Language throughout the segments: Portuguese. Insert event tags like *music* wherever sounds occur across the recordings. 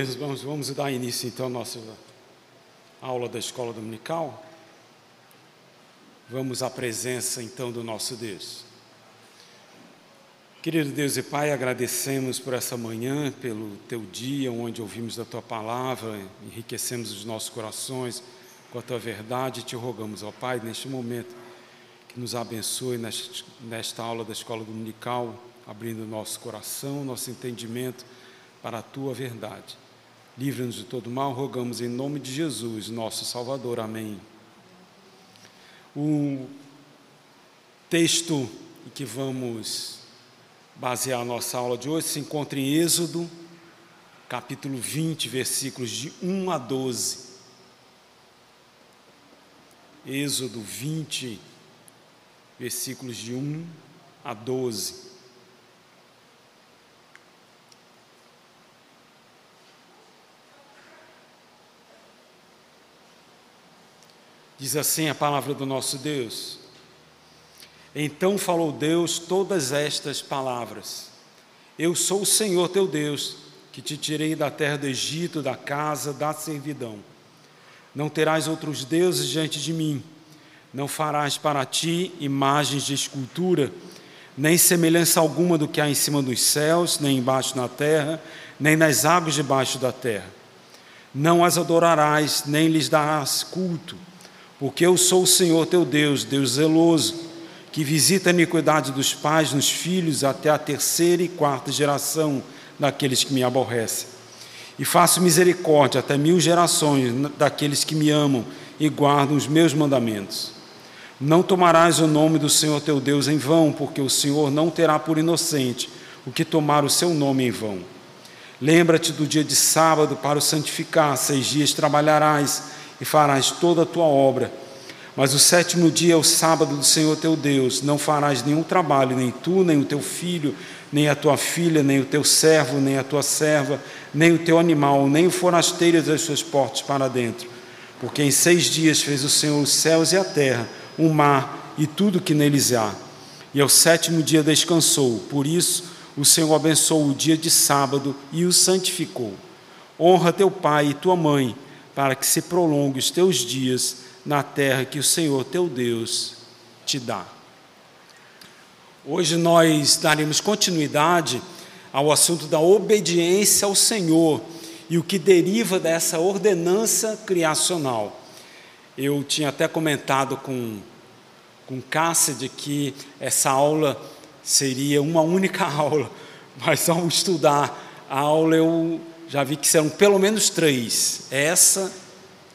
Irmãos, vamos dar início então à nossa aula da escola dominical. Vamos à presença então do nosso Deus. Querido Deus e Pai, agradecemos por essa manhã, pelo teu dia, onde ouvimos da tua palavra, enriquecemos os nossos corações com a tua verdade te rogamos, ó Pai, neste momento, que nos abençoe nesta aula da escola dominical, abrindo nosso coração, nosso entendimento para a tua verdade. Livra-nos de todo mal, rogamos em nome de Jesus, nosso Salvador. Amém. O texto em que vamos basear a nossa aula de hoje se encontra em Êxodo, capítulo 20, versículos de 1 a 12. Êxodo 20, versículos de 1 a 12. Diz assim a palavra do nosso Deus. Então falou Deus todas estas palavras: Eu sou o Senhor teu Deus, que te tirei da terra do Egito, da casa da servidão. Não terás outros deuses diante de mim. Não farás para ti imagens de escultura, nem semelhança alguma do que há em cima dos céus, nem embaixo na terra, nem nas águas debaixo da terra. Não as adorarás, nem lhes darás culto porque eu sou o Senhor teu Deus, Deus zeloso, que visita a iniquidade dos pais nos filhos até a terceira e quarta geração daqueles que me aborrecem. E faço misericórdia até mil gerações daqueles que me amam e guardam os meus mandamentos. Não tomarás o nome do Senhor teu Deus em vão, porque o Senhor não terá por inocente o que tomar o seu nome em vão. Lembra-te do dia de sábado para o santificar, seis dias trabalharás e farás toda a tua obra. Mas o sétimo dia é o sábado do Senhor teu Deus, não farás nenhum trabalho, nem tu, nem o teu filho, nem a tua filha, nem o teu servo, nem a tua serva, nem o teu animal, nem o forasteiro das suas portas para dentro. Porque em seis dias fez o Senhor os céus e a terra, o mar e tudo que neles há. E ao sétimo dia descansou. Por isso, o Senhor abençoou o dia de sábado e o santificou. Honra teu pai e tua mãe para que se prolongue os teus dias na terra que o Senhor teu Deus te dá. Hoje nós daremos continuidade ao assunto da obediência ao Senhor e o que deriva dessa ordenança criacional. Eu tinha até comentado com, com Cássia de que essa aula seria uma única *laughs* aula, mas ao estudar a aula eu já vi que serão pelo menos três. Essa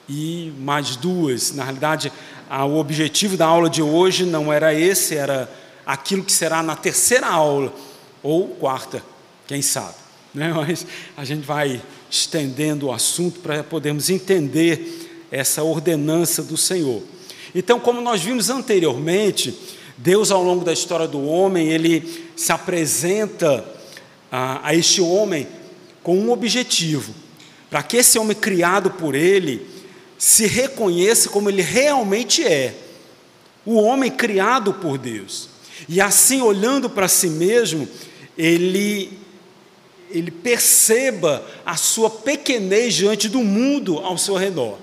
e mais duas. Na realidade, o objetivo da aula de hoje não era esse, era aquilo que será na terceira aula, ou quarta, quem sabe. Né? *laughs* Mas a gente vai estendendo o assunto para podermos entender essa ordenança do Senhor. Então, como nós vimos anteriormente, Deus, ao longo da história do homem, ele se apresenta a, a este homem com um objetivo, para que esse homem criado por ele se reconheça como ele realmente é, o homem criado por Deus. E assim, olhando para si mesmo, ele, ele perceba a sua pequenez diante do mundo ao seu redor.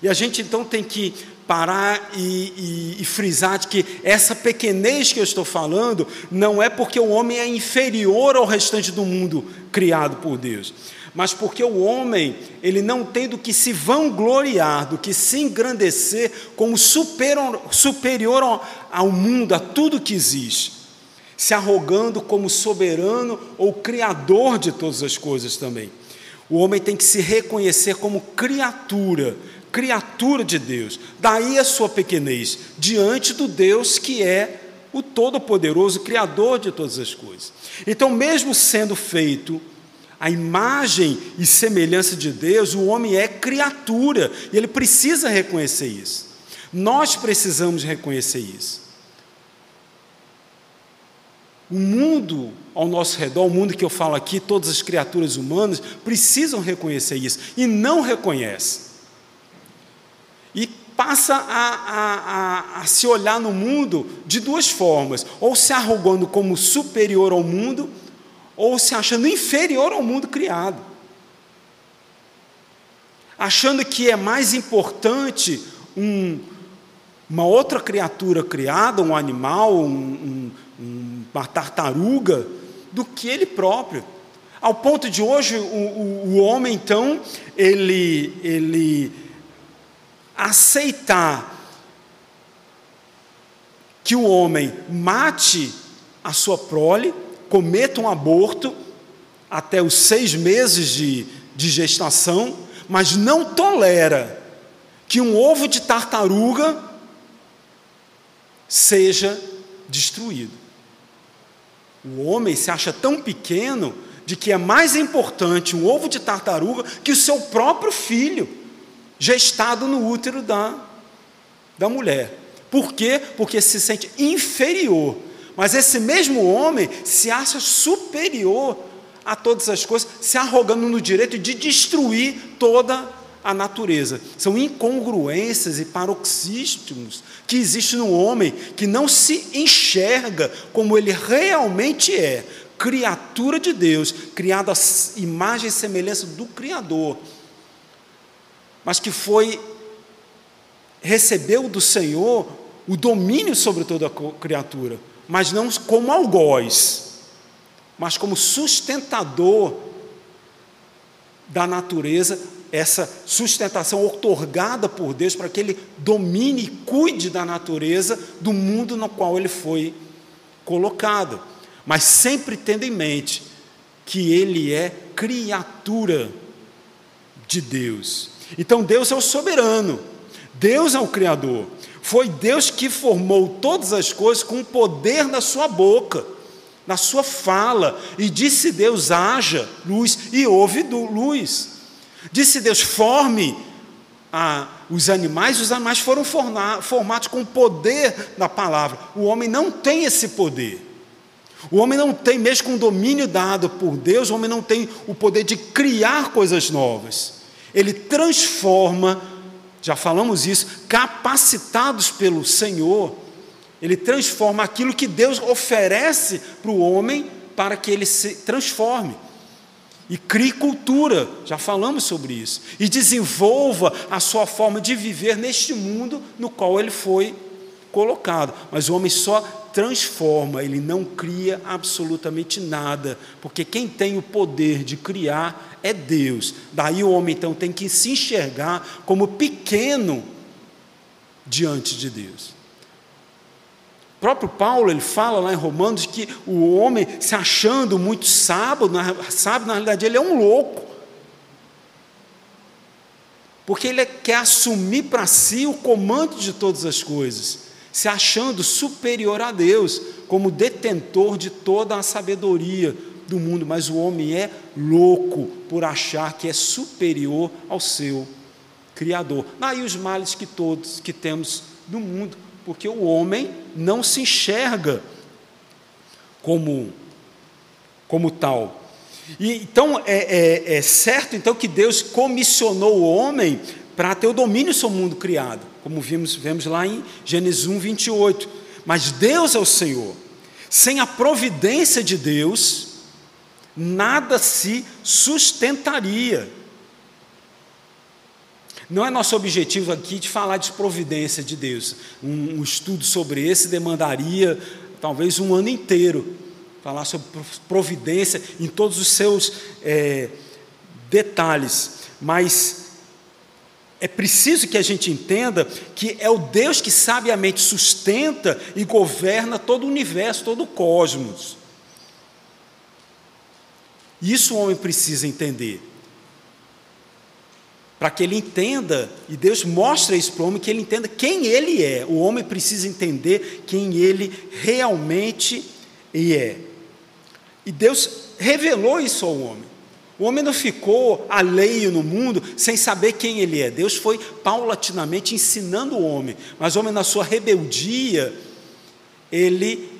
E a gente então tem que parar e, e, e, frisar de que essa pequenez que eu estou falando não é porque o homem é inferior ao restante do mundo criado por Deus, mas porque o homem ele não tem do que se vangloriar, do que se engrandecer como superior, superior ao, ao mundo, a tudo que existe, se arrogando como soberano ou criador de todas as coisas também. O homem tem que se reconhecer como criatura, criatura de Deus. Daí a sua pequenez diante do Deus que é o Todo-Poderoso, Criador de todas as coisas. Então, mesmo sendo feito a imagem e semelhança de Deus, o homem é criatura e ele precisa reconhecer isso. Nós precisamos reconhecer isso. O mundo ao nosso redor, o mundo que eu falo aqui, todas as criaturas humanas precisam reconhecer isso e não reconhecem passa a, a, a, a, se olhar no mundo de duas formas: ou se arrogando como superior ao mundo, ou se achando inferior ao mundo criado. achando que é mais importante um, uma outra criatura criada, um animal, um, um, uma tartaruga, do que ele próprio. Ao ponto de hoje, o, o, o homem, então, ele, ele aceitar que o homem mate a sua prole, cometa um aborto até os seis meses de, de gestação, mas não tolera que um ovo de tartaruga seja destruído. O homem se acha tão pequeno de que é mais importante um ovo de tartaruga que o seu próprio filho, gestado no útero da, da mulher. Por quê? Porque se sente inferior. Mas esse mesmo homem se acha superior a todas as coisas, se arrogando no direito de destruir toda a natureza. São incongruências e paroxísticos que existem no homem que não se enxerga como ele realmente é, criatura de Deus, criado à imagem e semelhança do Criador, mas que foi recebeu do Senhor o domínio sobre toda a criatura, mas não como algoz, mas como sustentador da natureza, essa sustentação otorgada por Deus para que ele domine e cuide da natureza do mundo no qual ele foi colocado mas sempre tendo em mente que ele é criatura de Deus. Então Deus é o soberano, Deus é o criador. Foi Deus que formou todas as coisas com o poder na sua boca, na sua fala, e disse Deus: haja luz, e houve luz. Disse Deus: forme a, os animais, os animais foram formados com o poder da palavra. O homem não tem esse poder. O homem não tem, mesmo com o domínio dado por Deus, o homem não tem o poder de criar coisas novas. Ele transforma, já falamos isso, capacitados pelo Senhor, ele transforma aquilo que Deus oferece para o homem para que ele se transforme. E crie cultura, já falamos sobre isso. E desenvolva a sua forma de viver neste mundo no qual ele foi colocado. Mas o homem só transforma, ele não cria absolutamente nada, porque quem tem o poder de criar é Deus. Daí o homem então tem que se enxergar como pequeno diante de Deus. O próprio Paulo ele fala lá em Romanos que o homem se achando muito sábio, sábio, na realidade ele é um louco. Porque ele quer assumir para si o comando de todas as coisas se achando superior a Deus, como detentor de toda a sabedoria do mundo, mas o homem é louco por achar que é superior ao seu Criador. Daí os males que todos que temos no mundo, porque o homem não se enxerga como, como tal. E, então é, é, é certo então que Deus comissionou o homem para ter o domínio sobre o mundo criado, como vimos, vemos lá em Gênesis 1, 28. Mas Deus é o Senhor. Sem a providência de Deus, nada se sustentaria. Não é nosso objetivo aqui de falar de providência de Deus. Um, um estudo sobre esse demandaria talvez um ano inteiro. Falar sobre providência em todos os seus é, detalhes. Mas é preciso que a gente entenda que é o Deus que sabiamente sustenta e governa todo o universo, todo o cosmos. Isso o homem precisa entender. Para que ele entenda, e Deus mostra isso para o homem, que ele entenda quem ele é. O homem precisa entender quem ele realmente é. E Deus revelou isso ao homem. O homem não ficou alheio no mundo sem saber quem ele é. Deus foi paulatinamente ensinando o homem, mas o homem, na sua rebeldia, ele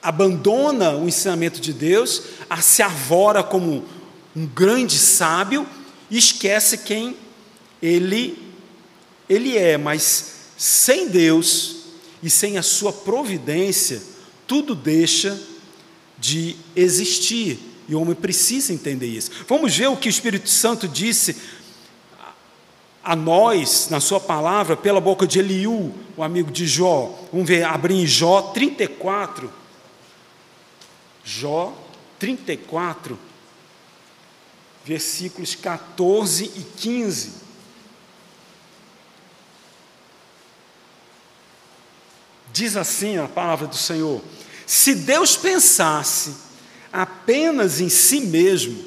abandona o ensinamento de Deus, se arvora como um grande sábio e esquece quem ele, ele é. Mas sem Deus e sem a sua providência, tudo deixa de existir. E o homem precisa entender isso. Vamos ver o que o Espírito Santo disse a nós, na sua palavra, pela boca de Eliú, o amigo de Jó. Vamos ver, abrir em Jó 34. Jó 34, versículos 14 e 15. Diz assim a palavra do Senhor: Se Deus pensasse apenas em si mesmo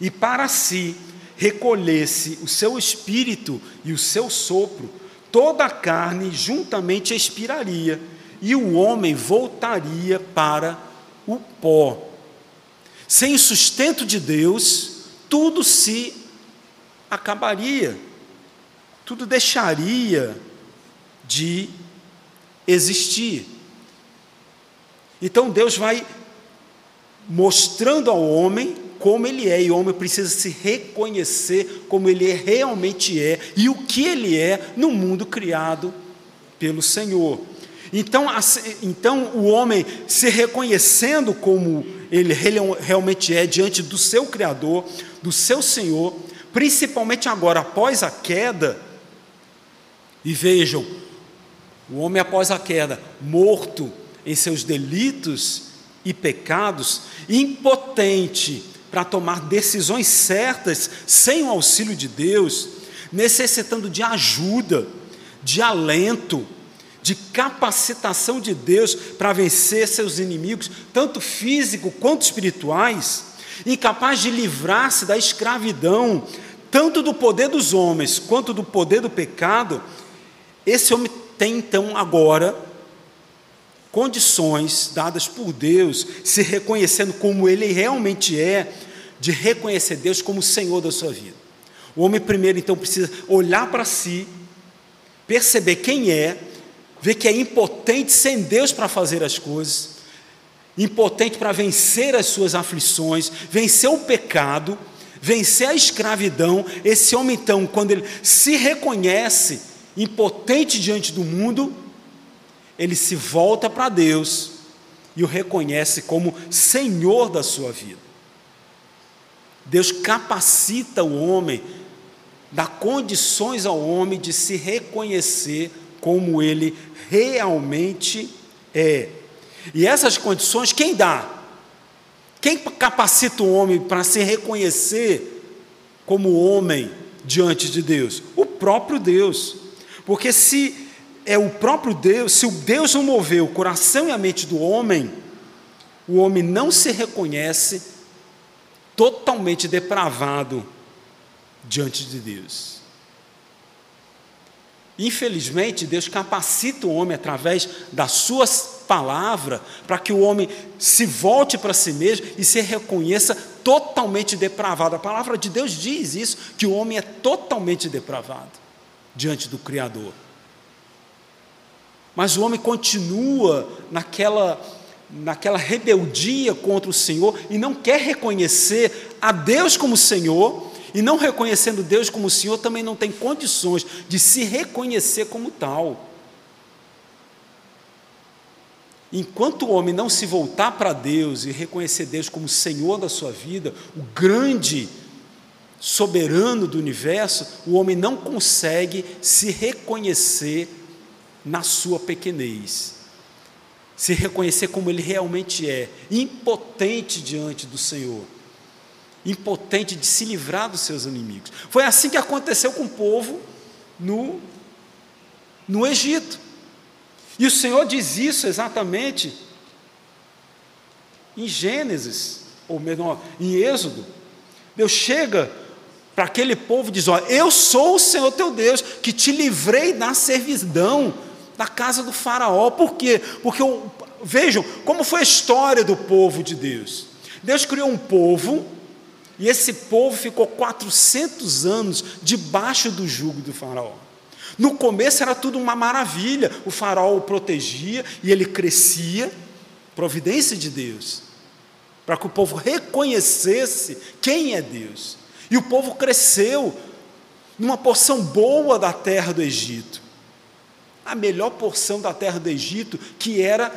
e para si recolhesse o seu espírito e o seu sopro, toda a carne juntamente expiraria, e o homem voltaria para o pó. Sem o sustento de Deus, tudo se acabaria, tudo deixaria de existir. Então Deus vai mostrando ao homem como ele é, e o homem precisa se reconhecer como ele realmente é e o que ele é no mundo criado pelo Senhor. Então, então o homem se reconhecendo como ele realmente é diante do seu Criador, do seu Senhor, principalmente agora após a queda, e vejam, o homem após a queda, morto em seus delitos e pecados, impotente para tomar decisões certas sem o auxílio de Deus, necessitando de ajuda, de alento, de capacitação de Deus para vencer seus inimigos, tanto físico quanto espirituais, incapaz de livrar-se da escravidão, tanto do poder dos homens quanto do poder do pecado, esse homem tem então agora condições dadas por Deus, se reconhecendo como ele realmente é, de reconhecer Deus como Senhor da sua vida. O homem primeiro então precisa olhar para si, perceber quem é, ver que é impotente sem Deus para fazer as coisas, impotente para vencer as suas aflições, vencer o pecado, vencer a escravidão. Esse homem então, quando ele se reconhece impotente diante do mundo, ele se volta para Deus e o reconhece como Senhor da sua vida. Deus capacita o homem, dá condições ao homem de se reconhecer como ele realmente é. E essas condições, quem dá? Quem capacita o homem para se reconhecer como homem diante de Deus? O próprio Deus. Porque se é o próprio Deus, se o Deus não mover o coração e a mente do homem, o homem não se reconhece totalmente depravado diante de Deus. Infelizmente, Deus capacita o homem através da sua palavra para que o homem se volte para si mesmo e se reconheça totalmente depravado. A palavra de Deus diz isso, que o homem é totalmente depravado diante do Criador. Mas o homem continua naquela, naquela rebeldia contra o Senhor e não quer reconhecer a Deus como Senhor, e não reconhecendo Deus como Senhor, também não tem condições de se reconhecer como tal. Enquanto o homem não se voltar para Deus e reconhecer Deus como Senhor da sua vida, o grande soberano do universo, o homem não consegue se reconhecer na sua pequenez, se reconhecer como ele realmente é, impotente diante do Senhor, impotente de se livrar dos seus inimigos. Foi assim que aconteceu com o povo no, no Egito. E o Senhor diz isso exatamente em Gênesis, ou melhor, em Êxodo. Deus chega para aquele povo e diz: Ó, eu sou o Senhor teu Deus, que te livrei da servidão da casa do Faraó. Por quê? Porque vejam como foi a história do povo de Deus. Deus criou um povo e esse povo ficou 400 anos debaixo do jugo do Faraó. No começo era tudo uma maravilha, o Faraó o protegia e ele crescia, providência de Deus, para que o povo reconhecesse quem é Deus. E o povo cresceu numa porção boa da terra do Egito a melhor porção da terra do Egito, que era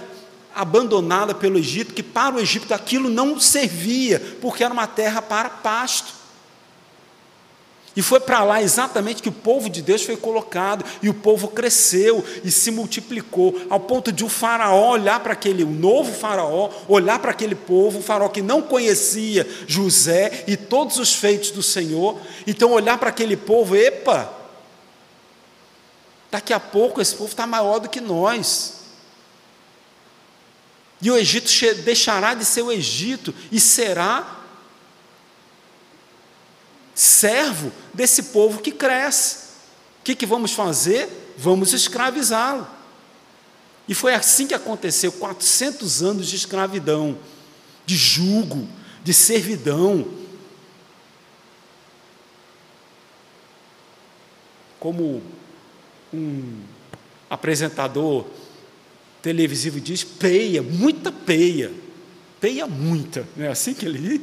abandonada pelo Egito, que para o Egito aquilo não servia, porque era uma terra para pasto. E foi para lá exatamente que o povo de Deus foi colocado, e o povo cresceu e se multiplicou, ao ponto de o faraó olhar para aquele, o novo faraó, olhar para aquele povo, o faraó que não conhecia José e todos os feitos do Senhor, então olhar para aquele povo, epa, daqui a pouco esse povo está maior do que nós. E o Egito deixará de ser o Egito e será servo desse povo que cresce. O que, que vamos fazer? Vamos escravizá-lo. E foi assim que aconteceu 400 anos de escravidão, de jugo, de servidão. Como um apresentador televisivo diz, peia, muita peia, peia muita, não é assim que ele diz?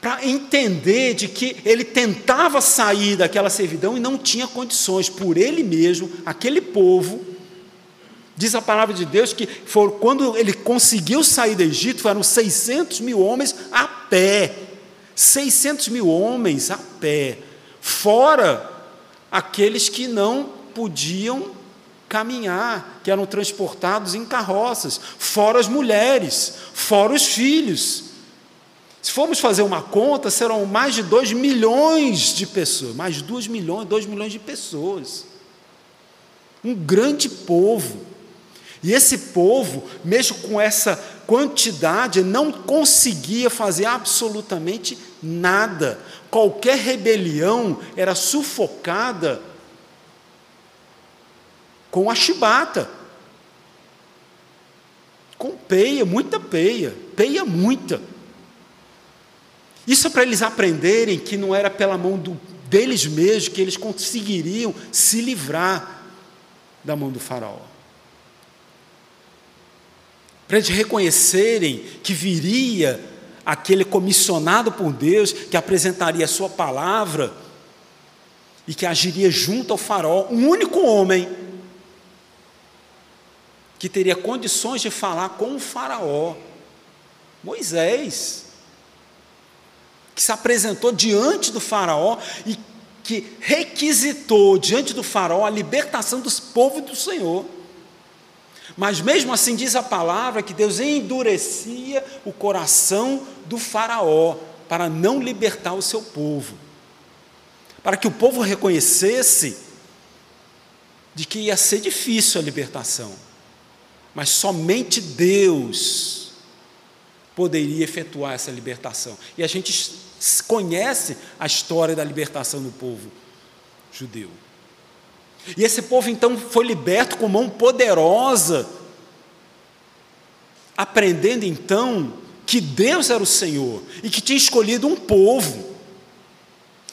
para entender de que ele tentava sair daquela servidão e não tinha condições, por ele mesmo, aquele povo, diz a palavra de Deus que for, quando ele conseguiu sair do Egito, foram 600 mil homens a pé, 600 mil homens a pé, fora aqueles que não podiam caminhar, que eram transportados em carroças, fora as mulheres, fora os filhos, se formos fazer uma conta, serão mais de 2 milhões de pessoas, mais de 2 milhões, 2 milhões de pessoas. Um grande povo. E esse povo, mesmo com essa quantidade, não conseguia fazer absolutamente nada. Qualquer rebelião era sufocada com a chibata. Com peia, muita peia, peia muita. Isso é para eles aprenderem que não era pela mão do, deles mesmos que eles conseguiriam se livrar da mão do faraó. Para eles reconhecerem que viria aquele comissionado por Deus que apresentaria a sua palavra e que agiria junto ao faraó, um único homem que teria condições de falar com o faraó, Moisés que se apresentou diante do Faraó e que requisitou diante do Faraó a libertação dos povos do Senhor. Mas mesmo assim diz a palavra que Deus endurecia o coração do Faraó para não libertar o seu povo. Para que o povo reconhecesse de que ia ser difícil a libertação. Mas somente Deus poderia efetuar essa libertação. E a gente conhece a história da libertação do povo judeu. E esse povo então foi liberto com mão poderosa, aprendendo então que Deus era o Senhor e que tinha escolhido um povo.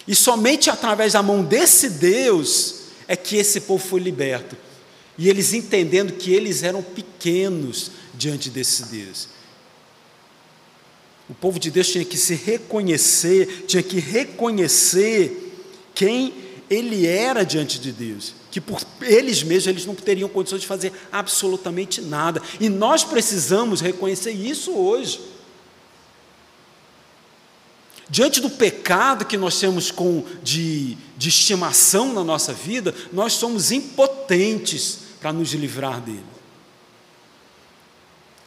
E somente através da mão desse Deus é que esse povo foi liberto. E eles entendendo que eles eram pequenos diante desse Deus. O povo de Deus tinha que se reconhecer, tinha que reconhecer quem ele era diante de Deus, que por eles mesmos eles não teriam condições de fazer absolutamente nada. E nós precisamos reconhecer isso hoje. Diante do pecado que nós temos com, de, de estimação na nossa vida, nós somos impotentes para nos livrar dele.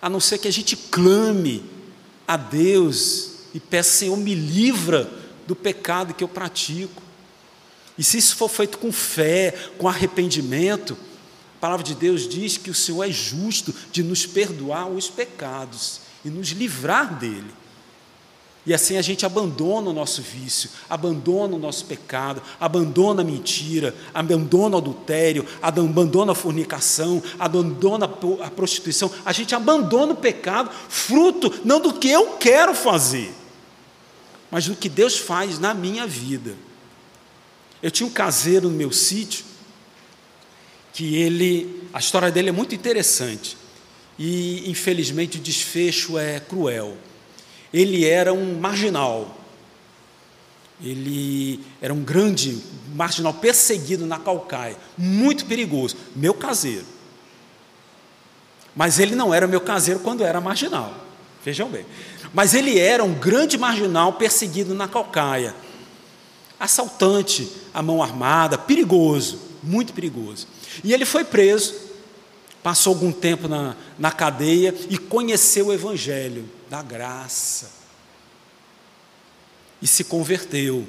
A não ser que a gente clame a Deus e peça, Senhor, me livra do pecado que eu pratico. E se isso for feito com fé, com arrependimento, a palavra de Deus diz que o Senhor é justo de nos perdoar os pecados e nos livrar dele. E assim a gente abandona o nosso vício, abandona o nosso pecado, abandona a mentira, abandona o adultério, abandona a fornicação, abandona a prostituição. A gente abandona o pecado, fruto não do que eu quero fazer, mas do que Deus faz na minha vida. Eu tinha um caseiro no meu sítio, que ele, a história dele é muito interessante, e infelizmente o desfecho é cruel ele era um marginal. Ele era um grande marginal perseguido na Calcaia, muito perigoso, meu caseiro. Mas ele não era meu caseiro quando era marginal. Vejam bem. Mas ele era um grande marginal perseguido na Calcaia. Assaltante à mão armada, perigoso, muito perigoso. E ele foi preso, passou algum tempo na, na cadeia e conheceu o Evangelho da graça. E se converteu.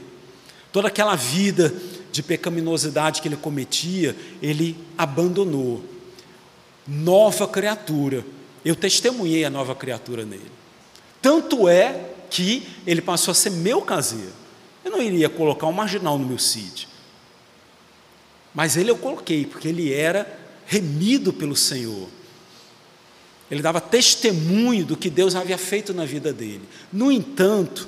Toda aquela vida de pecaminosidade que ele cometia, ele abandonou. Nova criatura. Eu testemunhei a nova criatura nele. Tanto é que ele passou a ser meu caseiro. Eu não iria colocar um marginal no meu sítio. Mas ele eu coloquei, porque ele era remido pelo Senhor. Ele dava testemunho do que Deus havia feito na vida dele. No entanto,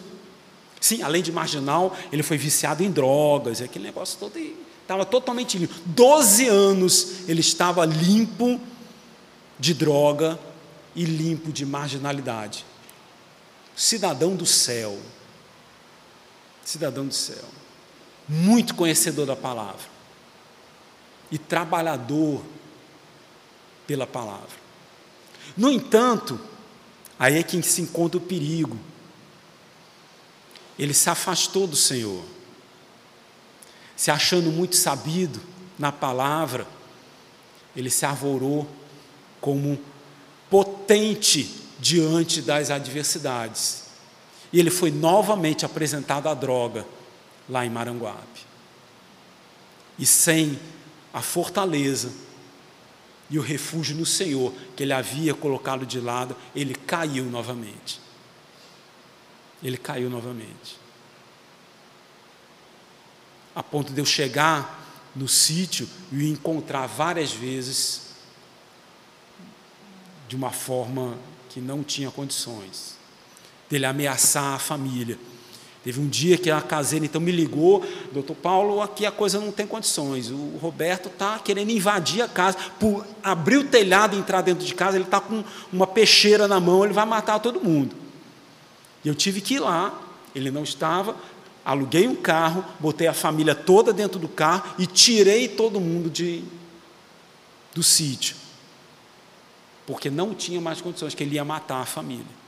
sim, além de marginal, ele foi viciado em drogas, aquele negócio todo estava totalmente limpo. Doze anos ele estava limpo de droga e limpo de marginalidade cidadão do céu. Cidadão do céu. Muito conhecedor da palavra. E trabalhador pela palavra. No entanto, aí é que se encontra o perigo. Ele se afastou do Senhor, se achando muito sabido na palavra, ele se arvorou como potente diante das adversidades. E ele foi novamente apresentado à droga lá em Maranguape. E sem a fortaleza e o refúgio no Senhor que ele havia colocado de lado, ele caiu novamente. Ele caiu novamente. A ponto de eu chegar no sítio e o encontrar várias vezes de uma forma que não tinha condições, dele ameaçar a família. Teve um dia que a caseira então me ligou, doutor Paulo, aqui a coisa não tem condições. O Roberto está querendo invadir a casa, por abrir o telhado e entrar dentro de casa, ele está com uma peixeira na mão, ele vai matar todo mundo. E eu tive que ir lá, ele não estava, aluguei um carro, botei a família toda dentro do carro e tirei todo mundo de, do sítio porque não tinha mais condições, que ele ia matar a família.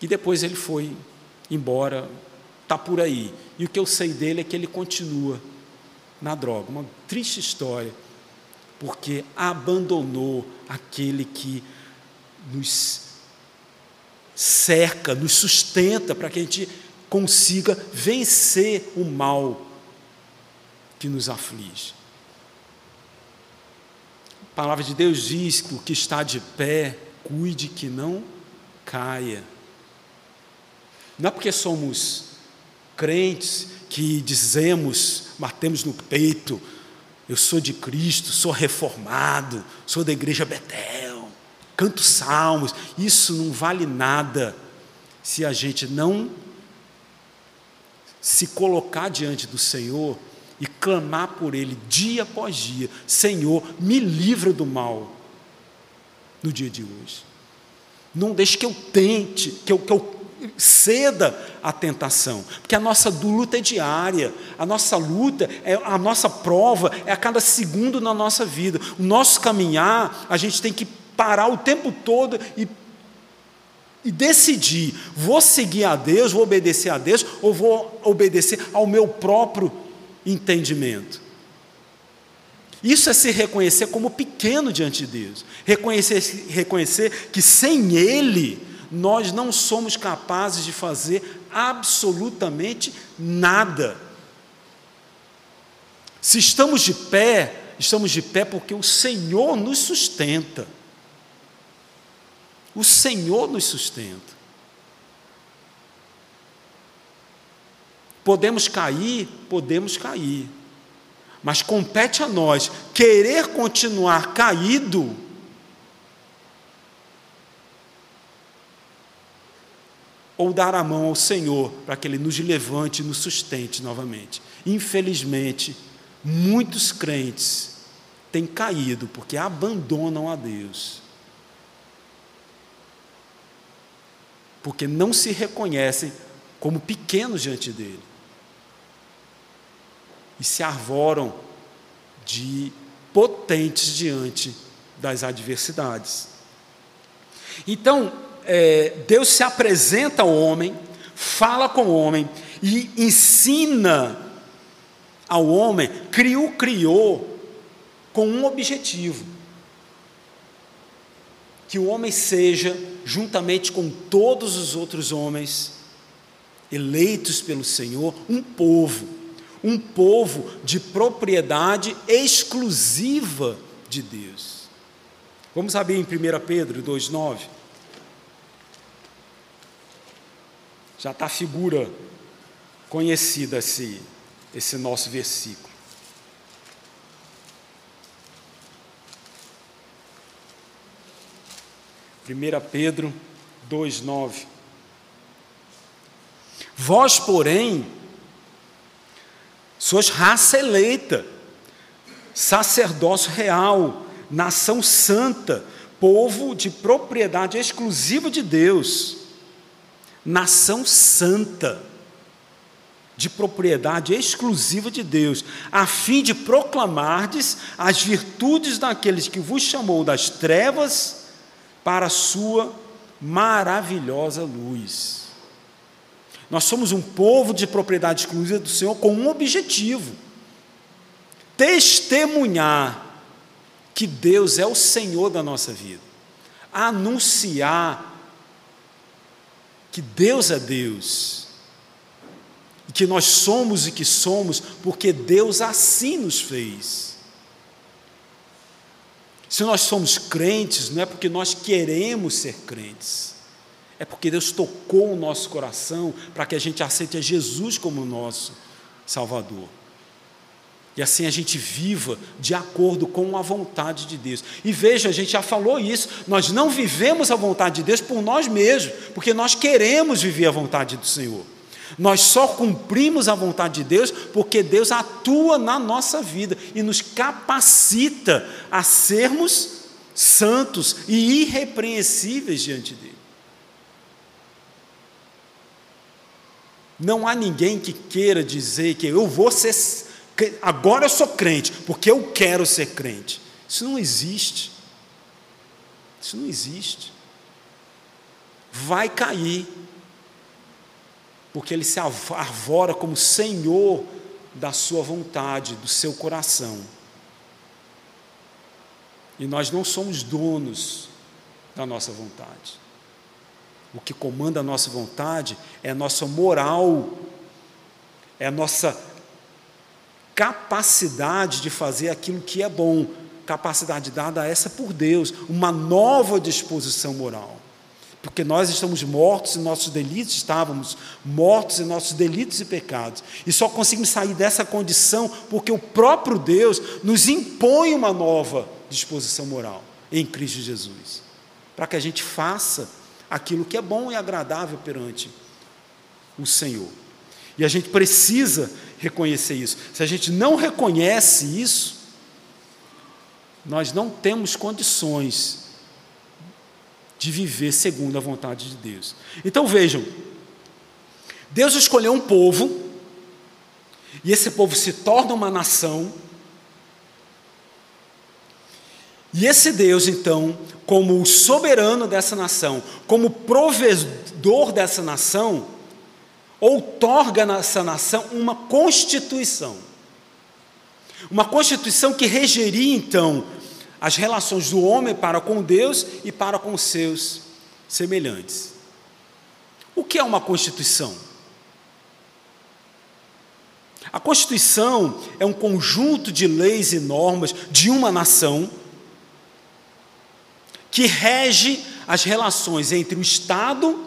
E depois ele foi embora, está por aí. E o que eu sei dele é que ele continua na droga. Uma triste história, porque abandonou aquele que nos cerca, nos sustenta para que a gente consiga vencer o mal que nos aflige. A palavra de Deus diz que o que está de pé, cuide que não caia. Não é porque somos crentes que dizemos, batemos no peito, eu sou de Cristo, sou reformado, sou da igreja Betel, canto salmos. Isso não vale nada se a gente não se colocar diante do Senhor e clamar por Ele dia após dia: Senhor, me livra do mal no dia de hoje. Não deixe que eu tente, que eu, que eu ceda à tentação, porque a nossa luta é diária, a nossa luta, é, a nossa prova é a cada segundo na nossa vida. O nosso caminhar, a gente tem que parar o tempo todo e, e decidir: vou seguir a Deus, vou obedecer a Deus, ou vou obedecer ao meu próprio entendimento. Isso é se reconhecer como pequeno diante de Deus, reconhecer, reconhecer que sem Ele nós não somos capazes de fazer absolutamente nada. Se estamos de pé, estamos de pé porque o Senhor nos sustenta. O Senhor nos sustenta. Podemos cair, podemos cair. Mas compete a nós querer continuar caído ou dar a mão ao Senhor para que Ele nos levante e nos sustente novamente. Infelizmente, muitos crentes têm caído porque abandonam a Deus. Porque não se reconhecem como pequenos diante dele e se arvoram de potentes diante das adversidades. Então, é, Deus se apresenta ao homem, fala com o homem, e ensina ao homem, criou, criou com um objetivo: que o homem seja, juntamente com todos os outros homens, eleitos pelo Senhor, um povo, um povo de propriedade exclusiva de Deus. Vamos abrir em 1 Pedro 2,9. Já está a figura conhecida esse, esse nosso versículo. Primeira Pedro 2:9 Vós, porém, sois raça eleita, sacerdócio real, nação santa, povo de propriedade exclusiva de Deus, nação santa, de propriedade exclusiva de Deus, a fim de proclamardes as virtudes daqueles que vos chamou das trevas para a sua maravilhosa luz. Nós somos um povo de propriedade exclusiva do Senhor com um objetivo: testemunhar que Deus é o Senhor da nossa vida, anunciar que Deus é Deus, e que nós somos e que somos porque Deus assim nos fez. Se nós somos crentes, não é porque nós queremos ser crentes, é porque Deus tocou o nosso coração para que a gente aceite a Jesus como nosso Salvador. E assim a gente viva de acordo com a vontade de Deus. E veja, a gente já falou isso, nós não vivemos a vontade de Deus por nós mesmos, porque nós queremos viver a vontade do Senhor. Nós só cumprimos a vontade de Deus porque Deus atua na nossa vida e nos capacita a sermos santos e irrepreensíveis diante dele. Não há ninguém que queira dizer que eu vou ser, agora eu sou crente, porque eu quero ser crente. Isso não existe. Isso não existe. Vai cair, porque ele se arvora como Senhor da sua vontade, do seu coração. E nós não somos donos da nossa vontade. O que comanda a nossa vontade é a nossa moral, é a nossa capacidade de fazer aquilo que é bom, capacidade dada a essa por Deus, uma nova disposição moral. Porque nós estamos mortos em nossos delitos, estávamos mortos em nossos delitos e pecados. E só conseguimos sair dessa condição porque o próprio Deus nos impõe uma nova disposição moral em Cristo Jesus. Para que a gente faça aquilo que é bom e agradável perante o Senhor. E a gente precisa reconhecer isso. Se a gente não reconhece isso, nós não temos condições de viver segundo a vontade de Deus. Então vejam, Deus escolheu um povo, e esse povo se torna uma nação, e esse Deus, então, como o soberano dessa nação, como provedor dessa nação, outorga nessa nação uma constituição. Uma constituição que regeria então as relações do homem para com Deus e para com seus semelhantes. O que é uma constituição? A Constituição é um conjunto de leis e normas de uma nação que rege as relações entre o Estado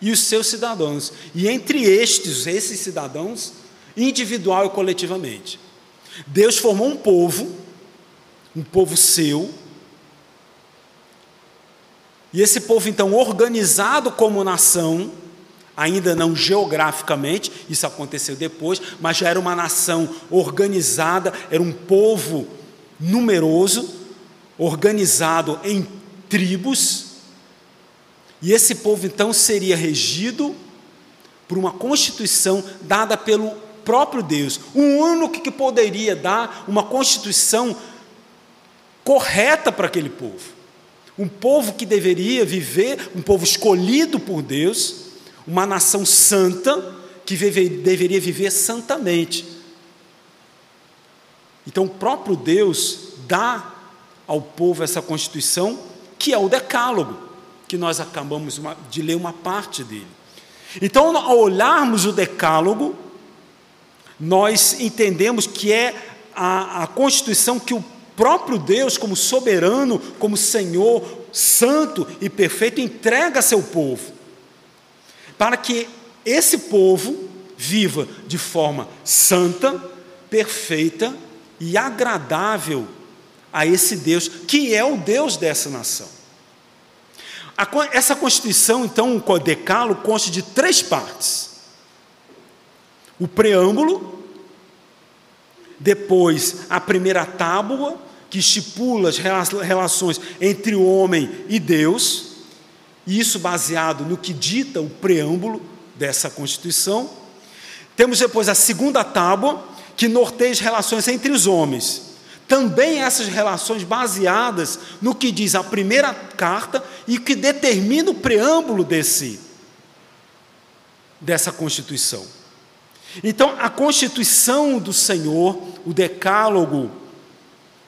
e os seus cidadãos, e entre estes, esses cidadãos, individual e coletivamente. Deus formou um povo, um povo seu, e esse povo, então, organizado como nação, ainda não geograficamente, isso aconteceu depois, mas já era uma nação organizada, era um povo numeroso, organizado em tribos, e esse povo então seria regido por uma constituição dada pelo próprio Deus, o único que poderia dar uma constituição correta para aquele povo. Um povo que deveria viver, um povo escolhido por Deus, uma nação santa, que deveria viver santamente. Então, o próprio Deus dá ao povo essa constituição, que é o Decálogo, que nós acabamos de ler uma parte dele. Então, ao olharmos o Decálogo, nós entendemos que é a, a constituição que o próprio Deus, como soberano, como Senhor, santo e perfeito, entrega a seu povo, para que esse povo viva de forma santa, perfeita e agradável a esse Deus, que é o Deus dessa nação. Essa Constituição, então, o decalo, consta de três partes: o preâmbulo, depois a primeira tábua, que estipula as relações entre o homem e Deus, isso baseado no que dita o preâmbulo dessa Constituição. Temos depois a segunda tábua, que norteia as relações entre os homens. Também essas relações baseadas no que diz a primeira carta e que determina o preâmbulo desse dessa Constituição. Então, a Constituição do Senhor, o Decálogo,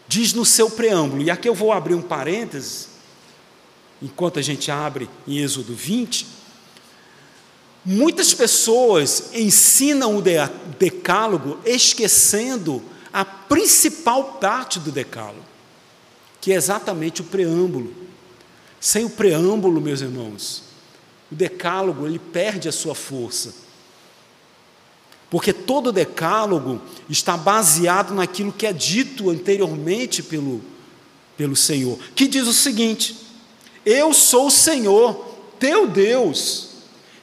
diz no seu preâmbulo, e aqui eu vou abrir um parênteses, enquanto a gente abre em Êxodo 20. Muitas pessoas ensinam o decálogo esquecendo a principal parte do decálogo, que é exatamente o preâmbulo. Sem o preâmbulo, meus irmãos, o decálogo ele perde a sua força. Porque todo decálogo está baseado naquilo que é dito anteriormente pelo, pelo Senhor, que diz o seguinte: Eu sou o Senhor, teu Deus,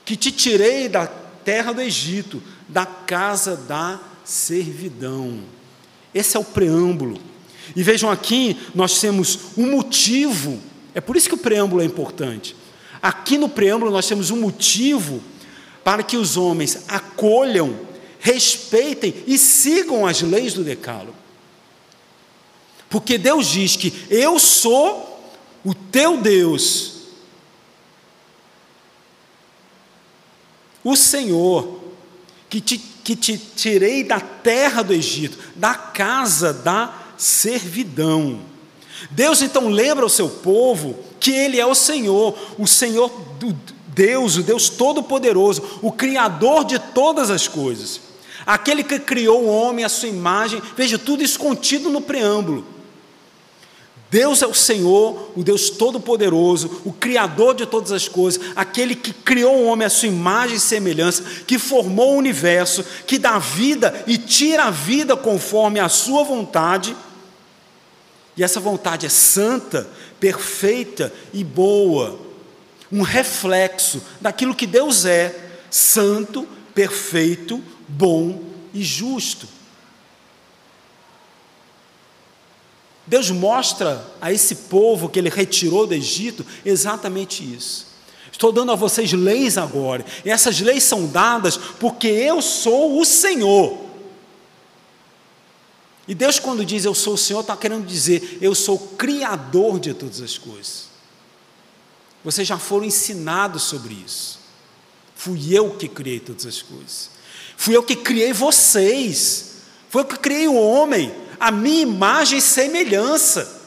que te tirei da terra do Egito, da casa da servidão. Esse é o preâmbulo. E vejam aqui, nós temos um motivo, é por isso que o preâmbulo é importante. Aqui no preâmbulo nós temos um motivo para que os homens acolham respeitem e sigam as leis do Decálogo. Porque Deus diz que eu sou o teu Deus, o Senhor, que te, que te tirei da terra do Egito, da casa da servidão. Deus então lembra ao seu povo que Ele é o Senhor, o Senhor do Deus, o Deus Todo-Poderoso, o Criador de todas as coisas aquele que criou o homem à sua imagem, veja, tudo isso contido no preâmbulo. Deus é o Senhor, o Deus Todo-Poderoso, o Criador de todas as coisas, aquele que criou o homem à sua imagem e semelhança, que formou o universo, que dá vida e tira a vida conforme a sua vontade. E essa vontade é santa, perfeita e boa, um reflexo daquilo que Deus é, santo, perfeito, bom e justo. Deus mostra a esse povo que ele retirou do Egito exatamente isso. Estou dando a vocês leis agora, e essas leis são dadas porque eu sou o Senhor. E Deus, quando diz eu sou o Senhor, está querendo dizer eu sou o Criador de todas as coisas. Vocês já foram ensinados sobre isso. Fui eu que criei todas as coisas. Fui eu que criei vocês. Foi eu que criei o homem, a minha imagem e semelhança.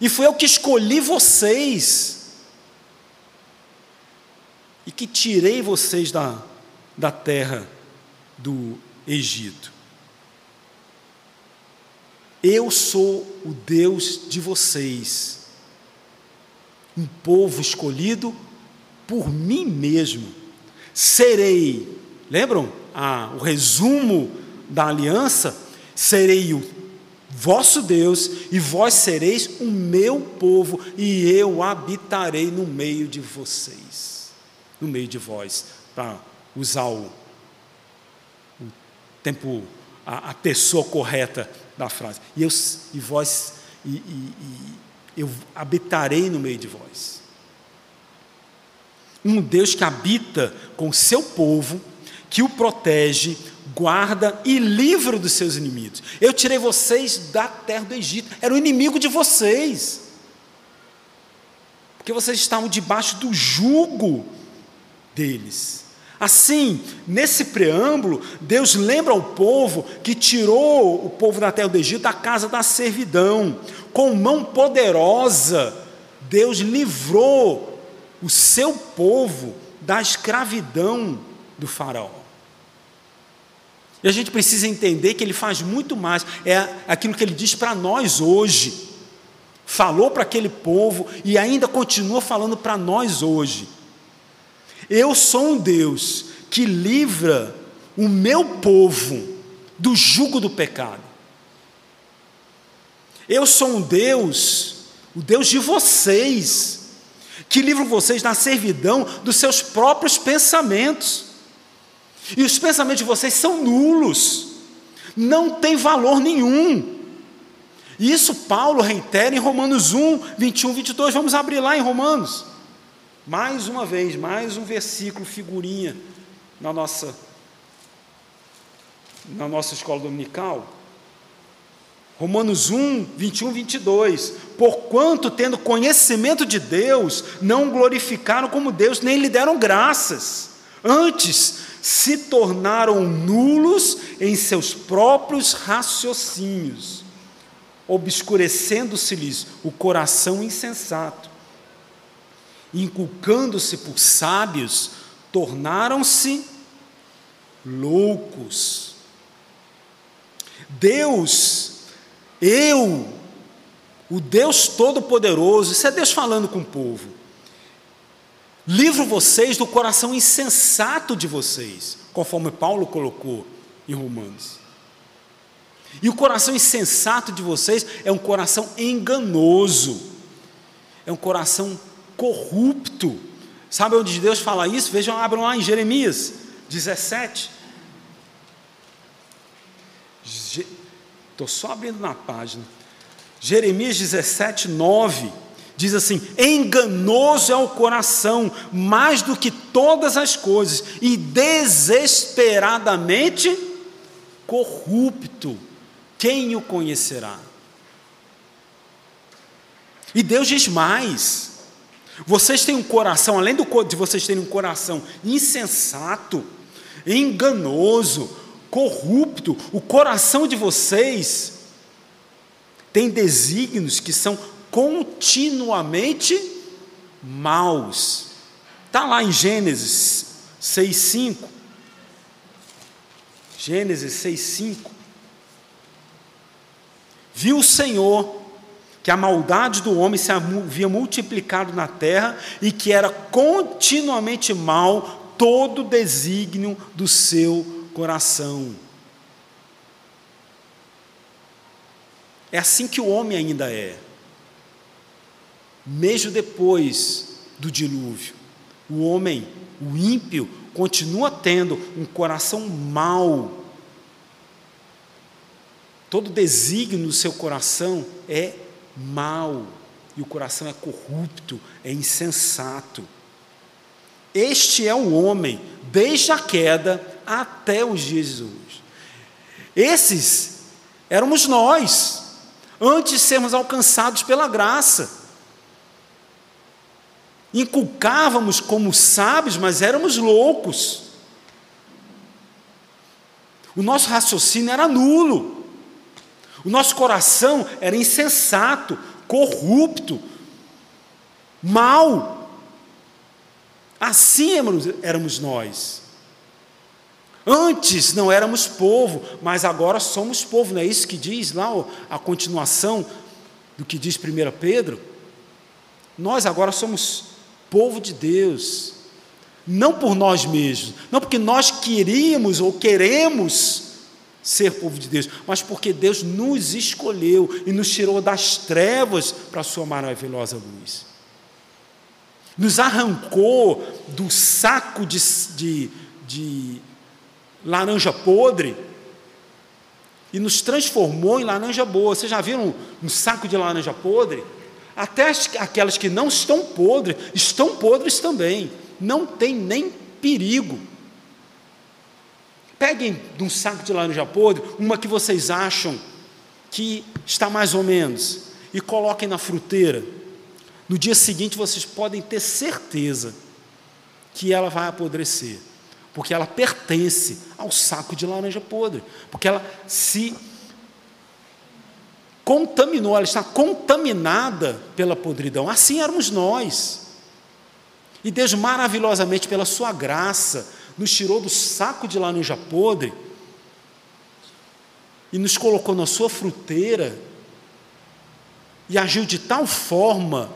E fui eu que escolhi vocês. E que tirei vocês da, da terra do Egito. Eu sou o Deus de vocês, um povo escolhido por mim mesmo serei, lembram ah, o resumo da aliança? Serei o vosso Deus, e vós sereis o meu povo, e eu habitarei no meio de vocês, no meio de vós, para usar o, o tempo, a, a, pessoa correta da frase. E, eu, e vós, e, e, e eu habitarei no meio de vós. Um Deus que habita com o seu povo, que o protege, guarda e livra dos seus inimigos. Eu tirei vocês da terra do Egito, era o inimigo de vocês. Porque vocês estavam debaixo do jugo deles. Assim, nesse preâmbulo, Deus lembra ao povo que tirou o povo da terra do Egito da casa da servidão. Com mão poderosa, Deus livrou o seu povo da escravidão do Faraó. E a gente precisa entender que ele faz muito mais, é aquilo que ele diz para nós hoje. Falou para aquele povo e ainda continua falando para nós hoje. Eu sou um Deus que livra o meu povo do jugo do pecado. Eu sou um Deus, o Deus de vocês, que livra vocês da servidão dos seus próprios pensamentos. E os pensamentos de vocês são nulos, não tem valor nenhum. Isso Paulo reitera em Romanos 1, 21, 22. Vamos abrir lá em Romanos. Mais uma vez, mais um versículo, figurinha na nossa, na nossa escola dominical. Romanos 1, 21, 22. Porquanto, tendo conhecimento de Deus, não glorificaram como Deus, nem lhe deram graças. Antes, se tornaram nulos em seus próprios raciocínios, obscurecendo-se-lhes o coração insensato, inculcando-se por sábios, tornaram-se loucos. Deus, eu, o Deus Todo-Poderoso, isso é Deus falando com o povo, livro vocês do coração insensato de vocês, conforme Paulo colocou em Romanos. E o coração insensato de vocês é um coração enganoso, é um coração corrupto. Sabe onde Deus fala isso? Vejam, abram lá em Jeremias 17. Estou só abrindo na página. Jeremias 17, 9 diz assim: enganoso é o coração mais do que todas as coisas, e desesperadamente corrupto. Quem o conhecerá? E Deus diz mais: vocês têm um coração, além de vocês terem um coração insensato, enganoso, corrupto, o coração de vocês tem desígnios que são continuamente maus. Está lá em Gênesis 6,5. Gênesis 6,5. Viu o Senhor que a maldade do homem se havia multiplicado na terra e que era continuamente mal todo o desígnio do seu coração. É assim que o homem ainda é mesmo depois do dilúvio. O homem, o ímpio, continua tendo um coração mau. Todo desígnio do seu coração é mau, e o coração é corrupto, é insensato. Este é o homem, desde a queda até os dias de Jesus. Esses éramos nós, antes de sermos alcançados pela graça inculcávamos como sábios, mas éramos loucos. O nosso raciocínio era nulo. O nosso coração era insensato, corrupto, mau. Assim éramos nós. Antes não éramos povo, mas agora somos povo, não é isso que diz lá a continuação do que diz 1 Pedro? Nós agora somos povo de Deus, não por nós mesmos, não porque nós queríamos ou queremos ser povo de Deus, mas porque Deus nos escolheu e nos tirou das trevas para a sua maravilhosa luz. Nos arrancou do saco de, de, de laranja podre e nos transformou em laranja boa. Vocês já viram um saco de laranja podre? Até aquelas que não estão podres, estão podres também, não tem nem perigo. Peguem de um saco de laranja podre, uma que vocês acham que está mais ou menos, e coloquem na fruteira. No dia seguinte vocês podem ter certeza que ela vai apodrecer, porque ela pertence ao saco de laranja podre, porque ela se contaminou, ela está contaminada pela podridão. Assim éramos nós. E Deus, maravilhosamente, pela Sua graça, nos tirou do saco de laranja podre e nos colocou na Sua fruteira e agiu de tal forma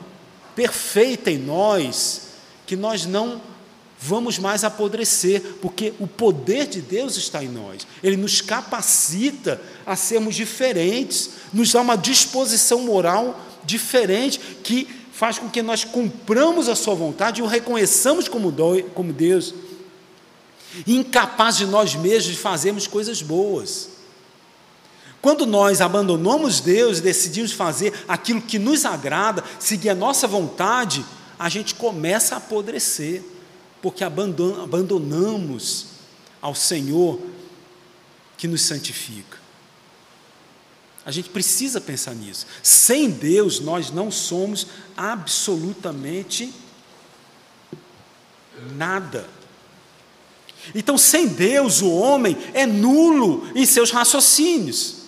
perfeita em nós que nós não vamos mais apodrecer, porque o poder de Deus está em nós. Ele nos capacita a sermos diferentes, nos dá uma disposição moral diferente que faz com que nós cumpramos a sua vontade e o reconheçamos como, como Deus. Incapaz de nós mesmos de fazermos coisas boas. Quando nós abandonamos Deus e decidimos fazer aquilo que nos agrada, seguir a nossa vontade, a gente começa a apodrecer porque abandonamos ao Senhor que nos santifica. A gente precisa pensar nisso. Sem Deus, nós não somos absolutamente nada. Então, sem Deus, o homem é nulo em seus raciocínios,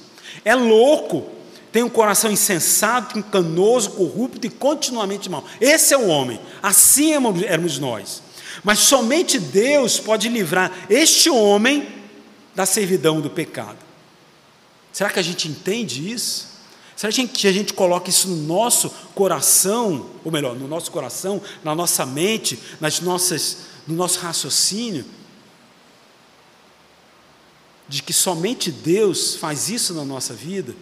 é louco, tem um coração insensato, encanoso, corrupto e continuamente mal. Esse é o homem, assim éramos nós. Mas somente Deus pode livrar este homem da servidão do pecado. Será que a gente entende isso? Será que a gente coloca isso no nosso coração, ou melhor, no nosso coração, na nossa mente, nas nossas, no nosso raciocínio? De que somente Deus faz isso na nossa vida?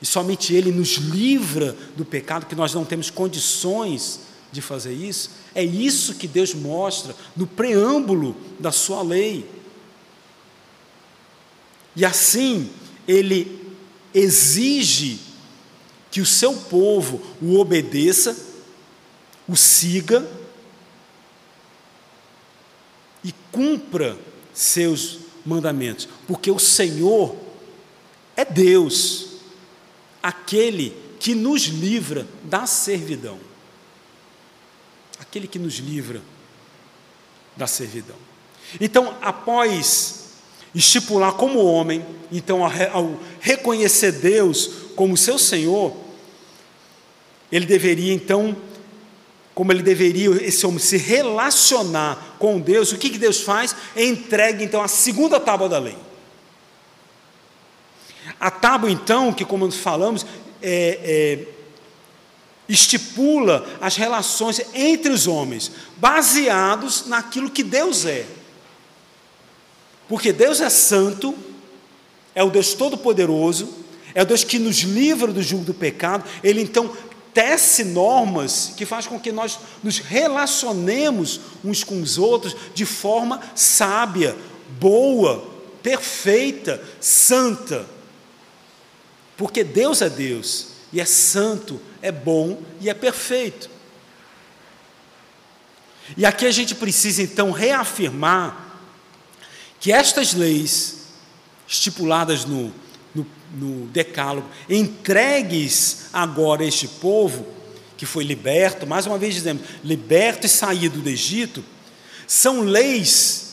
E somente Ele nos livra do pecado, que nós não temos condições de fazer isso? É isso que Deus mostra no preâmbulo da sua lei. E assim, ele exige que o seu povo o obedeça, o siga e cumpra seus mandamentos, porque o Senhor é Deus, aquele que nos livra da servidão aquele que nos livra da servidão. Então, após estipular como homem, então ao reconhecer Deus como seu Senhor, ele deveria então, como ele deveria esse homem se relacionar com Deus, o que, que Deus faz? Entrega então a segunda tábua da lei. A tábua então, que como falamos, é, é estipula as relações entre os homens, baseados naquilo que Deus é. Porque Deus é santo, é o Deus todo-poderoso, é o Deus que nos livra do jugo do pecado, ele então tece normas que faz com que nós nos relacionemos uns com os outros de forma sábia, boa, perfeita, santa. Porque Deus é Deus e é santo, é bom e é perfeito. E aqui a gente precisa então reafirmar que estas leis estipuladas no, no, no Decálogo, entregues agora a este povo que foi liberto, mais uma vez dizemos, liberto e saído do Egito, são leis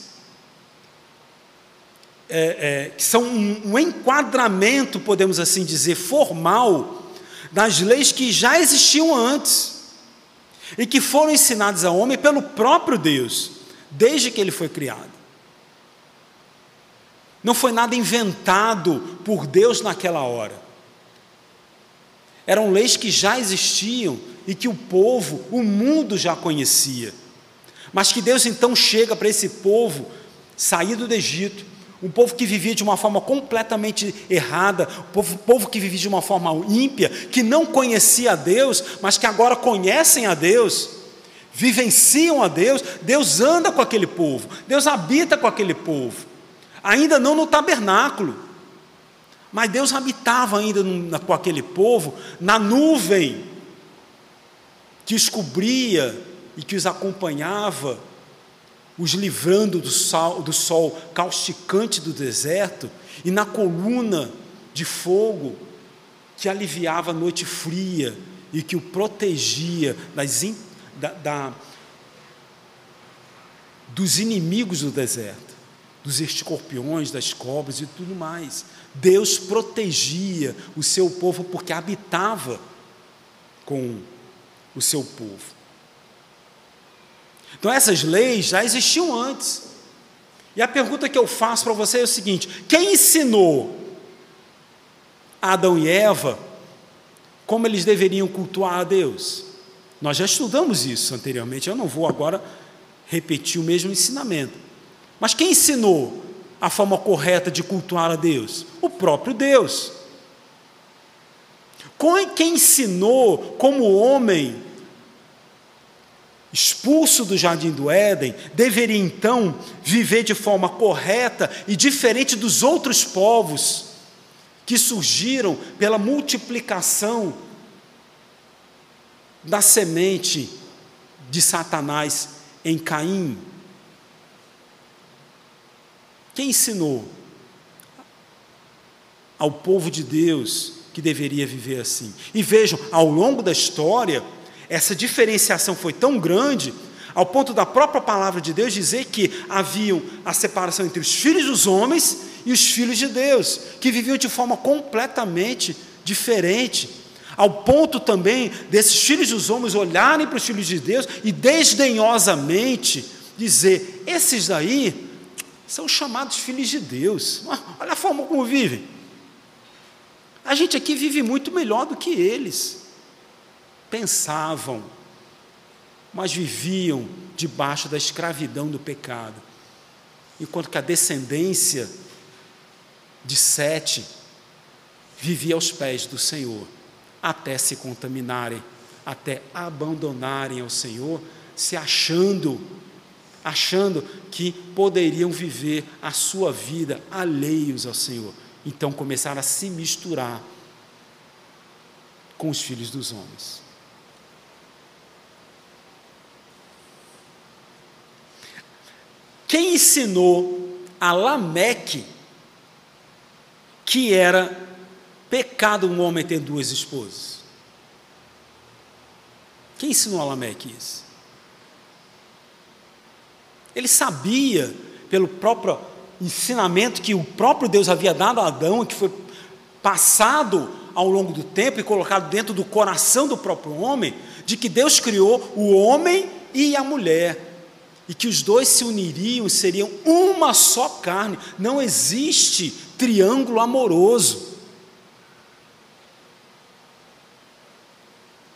é, é, que são um, um enquadramento, podemos assim dizer, formal das leis que já existiam antes e que foram ensinadas ao homem pelo próprio Deus, desde que ele foi criado. Não foi nada inventado por Deus naquela hora. Eram leis que já existiam e que o povo, o mundo já conhecia. Mas que Deus então chega para esse povo saído do Egito, um povo que vivia de uma forma completamente errada, um povo, povo que vivia de uma forma ímpia, que não conhecia a Deus, mas que agora conhecem a Deus, vivenciam a Deus, Deus anda com aquele povo, Deus habita com aquele povo, ainda não no tabernáculo, mas Deus habitava ainda com aquele povo na nuvem que os cobria e que os acompanhava os livrando do sol, do sol causticante do deserto, e na coluna de fogo que aliviava a noite fria e que o protegia das, da, da, dos inimigos do deserto, dos escorpiões, das cobras e tudo mais. Deus protegia o seu povo porque habitava com o seu povo. Então, essas leis já existiam antes. E a pergunta que eu faço para você é o seguinte: quem ensinou Adão e Eva como eles deveriam cultuar a Deus? Nós já estudamos isso anteriormente, eu não vou agora repetir o mesmo ensinamento. Mas quem ensinou a forma correta de cultuar a Deus? O próprio Deus. Quem ensinou como o homem expulso do jardim do Éden, deveria então viver de forma correta e diferente dos outros povos que surgiram pela multiplicação da semente de Satanás em Caim. Quem ensinou ao povo de Deus que deveria viver assim? E vejam, ao longo da história, essa diferenciação foi tão grande, ao ponto da própria palavra de Deus dizer que haviam a separação entre os filhos dos homens e os filhos de Deus, que viviam de forma completamente diferente. Ao ponto também desses filhos dos homens olharem para os filhos de Deus e desdenhosamente dizer: esses daí são chamados filhos de Deus. Olha a forma como vivem. A gente aqui vive muito melhor do que eles pensavam, mas viviam debaixo da escravidão do pecado. Enquanto que a descendência de Sete vivia aos pés do Senhor, até se contaminarem, até abandonarem ao Senhor, se achando, achando que poderiam viver a sua vida alheios ao Senhor. Então começaram a se misturar com os filhos dos homens. Quem ensinou a Lameque que era pecado um homem ter duas esposas? Quem ensinou a Lameque isso? Ele sabia, pelo próprio ensinamento que o próprio Deus havia dado a Adão, que foi passado ao longo do tempo e colocado dentro do coração do próprio homem, de que Deus criou o homem e a mulher e que os dois se uniriam, seriam uma só carne. Não existe triângulo amoroso.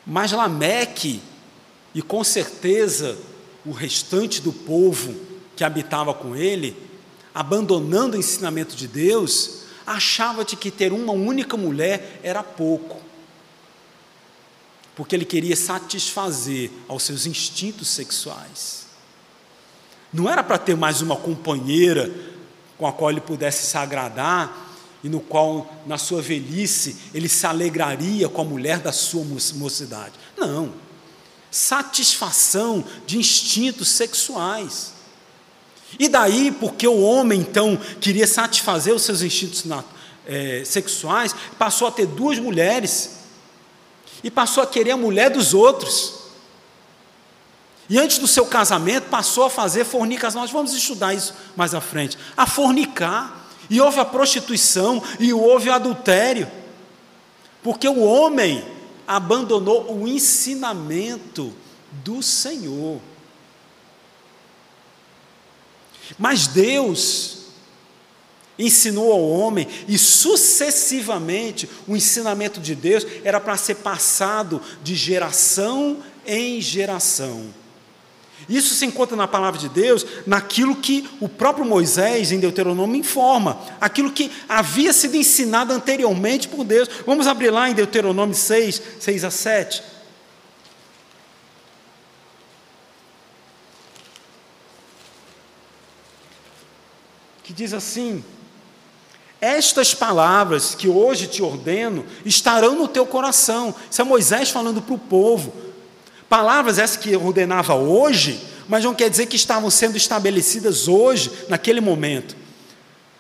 Mas Lameque, e com certeza o restante do povo que habitava com ele, abandonando o ensinamento de Deus, achava de que ter uma única mulher era pouco. Porque ele queria satisfazer aos seus instintos sexuais. Não era para ter mais uma companheira com a qual ele pudesse se agradar e no qual, na sua velhice, ele se alegraria com a mulher da sua mocidade. Não. Satisfação de instintos sexuais. E daí, porque o homem, então, queria satisfazer os seus instintos é, sexuais, passou a ter duas mulheres. E passou a querer a mulher dos outros. E antes do seu casamento, passou a fazer fornicação. Nós vamos estudar isso mais à frente. A fornicar. E houve a prostituição, e houve o adultério. Porque o homem abandonou o ensinamento do Senhor. Mas Deus ensinou ao homem, e sucessivamente o ensinamento de Deus era para ser passado de geração em geração. Isso se encontra na palavra de Deus, naquilo que o próprio Moisés, em Deuteronômio, informa, aquilo que havia sido ensinado anteriormente por Deus. Vamos abrir lá em Deuteronômio 6, 6 a 7. Que diz assim: Estas palavras que hoje te ordeno estarão no teu coração. Isso é Moisés falando para o povo Palavras essas que ordenava hoje, mas não quer dizer que estavam sendo estabelecidas hoje, naquele momento.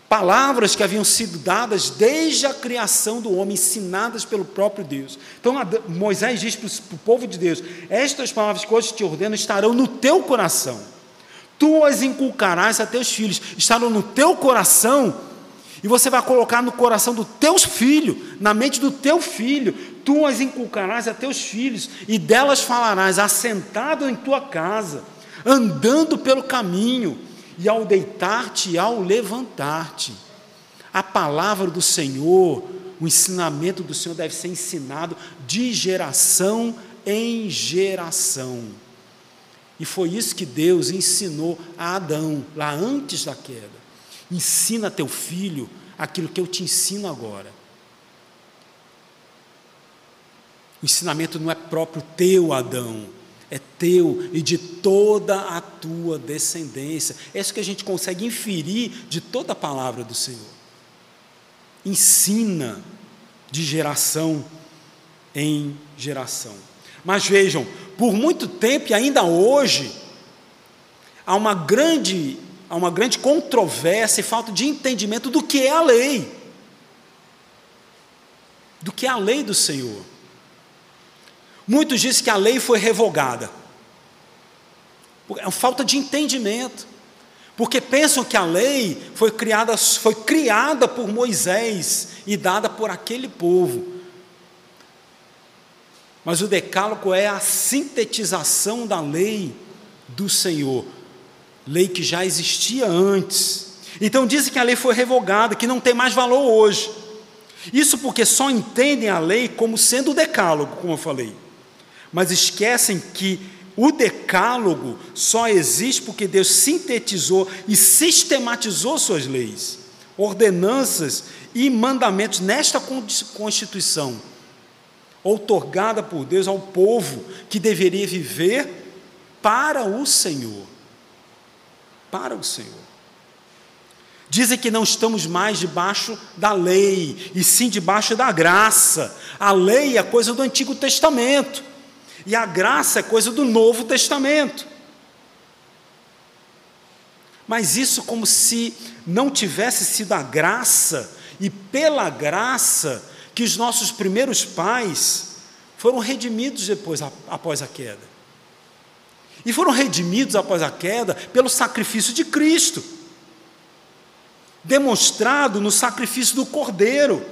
Palavras que haviam sido dadas desde a criação do homem, ensinadas pelo próprio Deus. Então Moisés diz para o povo de Deus: Estas palavras que hoje te ordeno estarão no teu coração. tu as inculcarás a teus filhos. Estarão no teu coração, e você vai colocar no coração do teu filho, na mente do teu filho, tu as inculcarás a teus filhos, e delas falarás, assentado em tua casa, andando pelo caminho, e ao deitar-te e ao levantar-te. A palavra do Senhor, o ensinamento do Senhor deve ser ensinado de geração em geração. E foi isso que Deus ensinou a Adão, lá antes da queda. Ensina teu filho aquilo que eu te ensino agora. O ensinamento não é próprio teu, Adão, é teu e de toda a tua descendência. É isso que a gente consegue inferir de toda a palavra do Senhor. Ensina de geração em geração. Mas vejam, por muito tempo e ainda hoje, há uma grande, há uma grande controvérsia e falta de entendimento do que é a lei. Do que é a lei do Senhor. Muitos dizem que a lei foi revogada. É uma falta de entendimento. Porque pensam que a lei foi criada, foi criada por Moisés e dada por aquele povo. Mas o decálogo é a sintetização da lei do Senhor, lei que já existia antes. Então dizem que a lei foi revogada, que não tem mais valor hoje. Isso porque só entendem a lei como sendo o decálogo, como eu falei. Mas esquecem que o decálogo só existe porque Deus sintetizou e sistematizou suas leis, ordenanças e mandamentos nesta Constituição outorgada por Deus ao povo que deveria viver para o Senhor. Para o Senhor. Dizem que não estamos mais debaixo da lei, e sim debaixo da graça. A lei é coisa do Antigo Testamento, e a graça é coisa do Novo Testamento. Mas isso como se não tivesse sido a graça, e pela graça que os nossos primeiros pais foram redimidos depois, após a queda. E foram redimidos após a queda pelo sacrifício de Cristo, demonstrado no sacrifício do Cordeiro,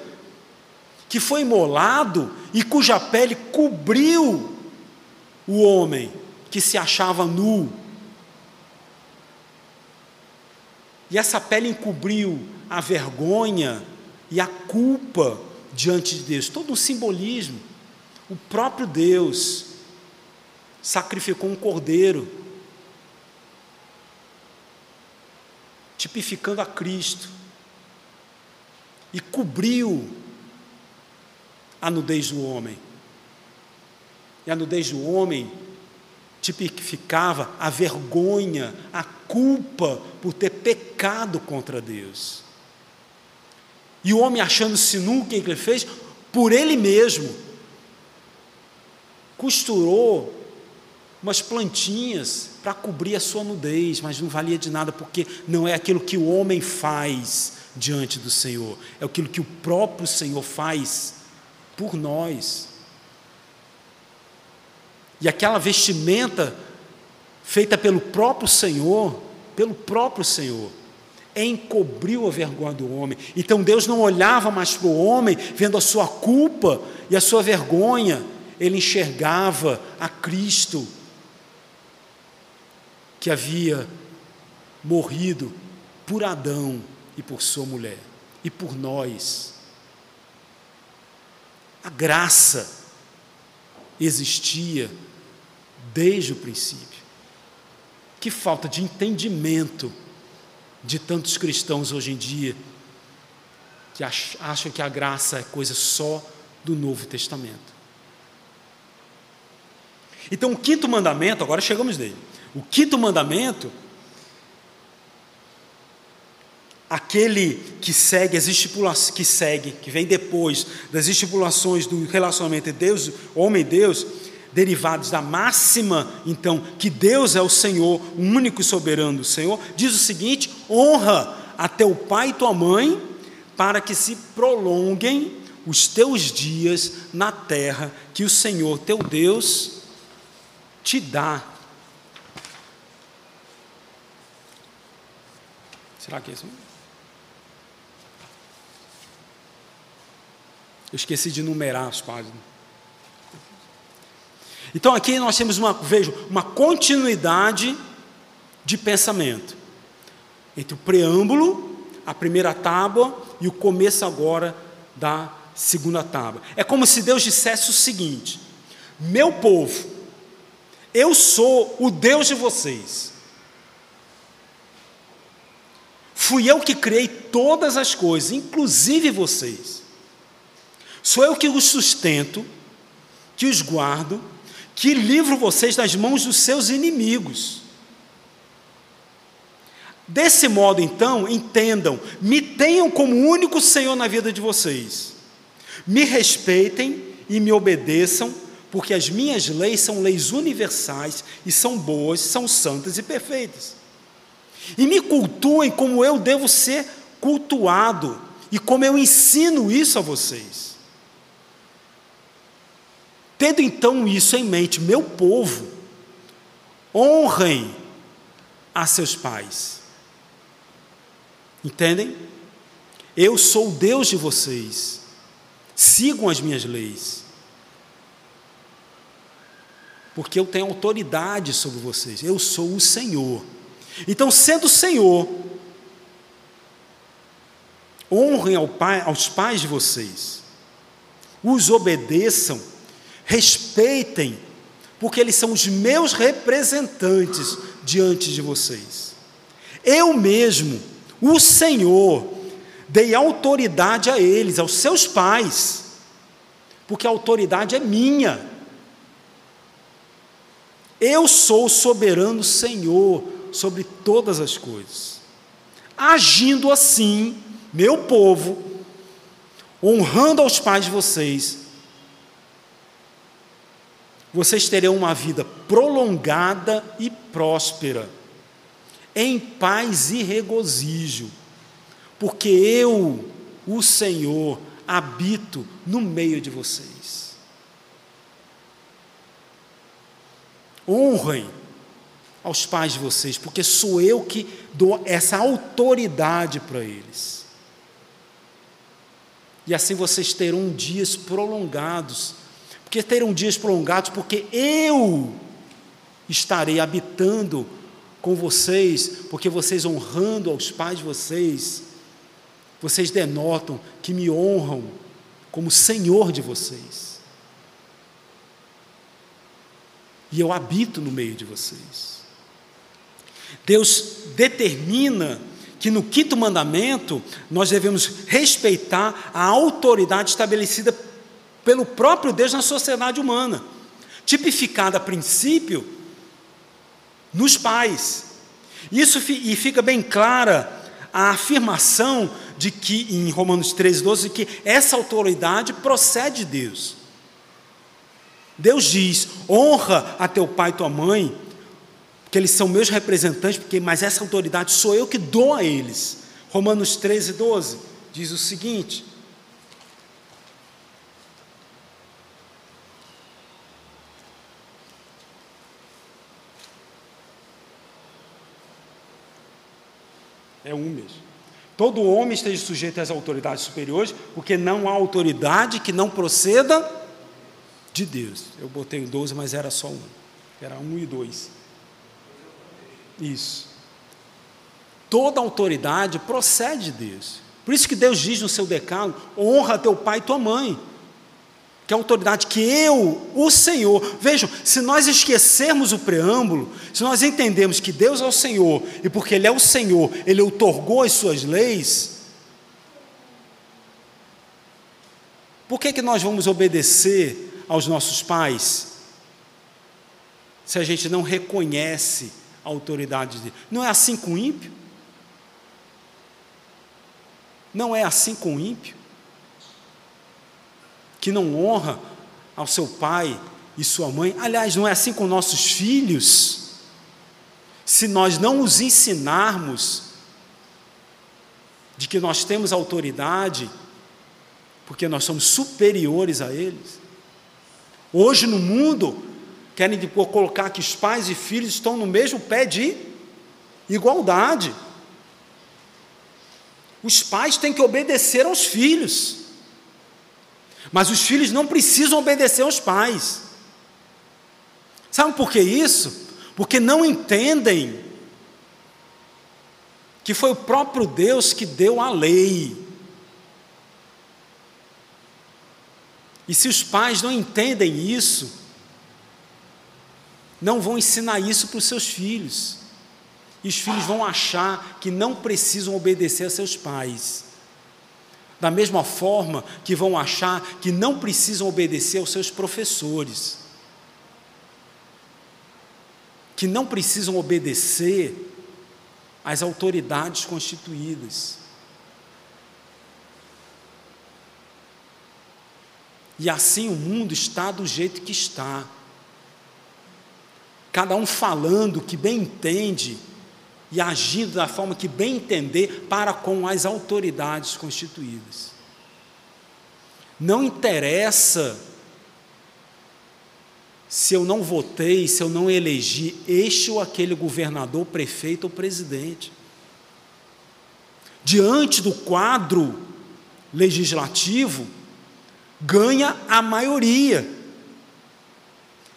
que foi imolado e cuja pele cobriu o homem que se achava nu. E essa pele encobriu a vergonha e a culpa diante de Deus, todo um simbolismo. O próprio Deus sacrificou um cordeiro, tipificando a Cristo, e cobriu a nudez do homem. E a nudez do homem tipificava a vergonha, a culpa por ter pecado contra Deus. E o homem achando-se nu, o que ele fez? Por ele mesmo. Costurou umas plantinhas para cobrir a sua nudez, mas não valia de nada, porque não é aquilo que o homem faz diante do Senhor, é aquilo que o próprio Senhor faz por nós. E aquela vestimenta feita pelo próprio Senhor, pelo próprio Senhor, encobriu a vergonha do homem. Então Deus não olhava mais para o homem, vendo a sua culpa e a sua vergonha, ele enxergava a Cristo, que havia morrido por Adão e por sua mulher, e por nós. A graça existia desde o princípio. Que falta de entendimento de tantos cristãos hoje em dia que acham que a graça é coisa só do Novo Testamento. Então, o quinto mandamento, agora chegamos nele. O quinto mandamento, aquele que segue as estipulações, que segue, que vem depois das estipulações do relacionamento entre Deus, homem e Deus, derivados da máxima, então, que Deus é o Senhor, o único e soberano Senhor, diz o seguinte: honra a teu pai e tua mãe, para que se prolonguem os teus dias na terra que o Senhor teu Deus te dá. Será que é isso? Eu esqueci de numerar as páginas. Então aqui nós temos uma, vejo, uma continuidade de pensamento entre o preâmbulo, a primeira tábua e o começo agora da segunda tábua. É como se Deus dissesse o seguinte: Meu povo, eu sou o Deus de vocês. Fui eu que criei todas as coisas, inclusive vocês. Sou eu que os sustento, que os guardo, que livro vocês das mãos dos seus inimigos. Desse modo, então, entendam, me tenham como único Senhor na vida de vocês. Me respeitem e me obedeçam, porque as minhas leis são leis universais e são boas, são santas e perfeitas. E me cultuem como eu devo ser cultuado e como eu ensino isso a vocês. Tendo então isso em mente, meu povo, honrem a seus pais Entendem? Eu sou o Deus de vocês. Sigam as minhas leis. Porque eu tenho autoridade sobre vocês. Eu sou o Senhor. Então, sendo o Senhor, honrem ao pai, aos pais de vocês. Os obedeçam, respeitem, porque eles são os meus representantes diante de vocês. Eu mesmo o Senhor, dei autoridade a eles, aos seus pais, porque a autoridade é minha. Eu sou o soberano Senhor sobre todas as coisas. Agindo assim, meu povo, honrando aos pais de vocês, vocês terão uma vida prolongada e próspera em paz e regozijo, porque eu, o Senhor, habito no meio de vocês. Honrem aos pais de vocês, porque sou eu que dou essa autoridade para eles. E assim vocês terão dias prolongados. Porque terão dias prolongados, porque eu estarei habitando com vocês, porque vocês honrando aos pais de vocês, vocês denotam que me honram como Senhor de vocês. E eu habito no meio de vocês. Deus determina que no quinto mandamento nós devemos respeitar a autoridade estabelecida pelo próprio Deus na sociedade humana, tipificada a princípio nos pais. Isso e fica bem clara a afirmação de que em Romanos 13, 12, que essa autoridade procede de Deus. Deus diz: honra a teu pai e tua mãe, porque eles são meus representantes, porque, mas essa autoridade sou eu que dou a eles. Romanos 13, 12 diz o seguinte: É um mesmo. Todo homem esteja sujeito às autoridades superiores, porque não há autoridade que não proceda de Deus. Eu botei 12, mas era só um. Era um e dois. Isso. Toda autoridade procede de Deus. Por isso que Deus diz no seu decalo: honra teu pai e tua mãe que é a autoridade que eu, o Senhor, vejam, se nós esquecermos o preâmbulo, se nós entendemos que Deus é o Senhor, e porque Ele é o Senhor, Ele otorgou as suas leis, por que, que nós vamos obedecer aos nossos pais, se a gente não reconhece a autoridade de Não é assim com o ímpio? Não é assim com o ímpio? que não honra ao seu pai e sua mãe. Aliás, não é assim com nossos filhos. Se nós não os ensinarmos de que nós temos autoridade, porque nós somos superiores a eles. Hoje no mundo, querem colocar que os pais e filhos estão no mesmo pé de igualdade. Os pais têm que obedecer aos filhos. Mas os filhos não precisam obedecer aos pais. Sabe por que isso? Porque não entendem que foi o próprio Deus que deu a lei. E se os pais não entendem isso, não vão ensinar isso para os seus filhos. E os filhos vão achar que não precisam obedecer a seus pais. Da mesma forma que vão achar que não precisam obedecer aos seus professores. Que não precisam obedecer às autoridades constituídas. E assim o mundo está do jeito que está. Cada um falando que bem entende e agindo da forma que bem entender para com as autoridades constituídas. Não interessa se eu não votei, se eu não elegi este ou aquele governador, prefeito ou presidente. Diante do quadro legislativo, ganha a maioria.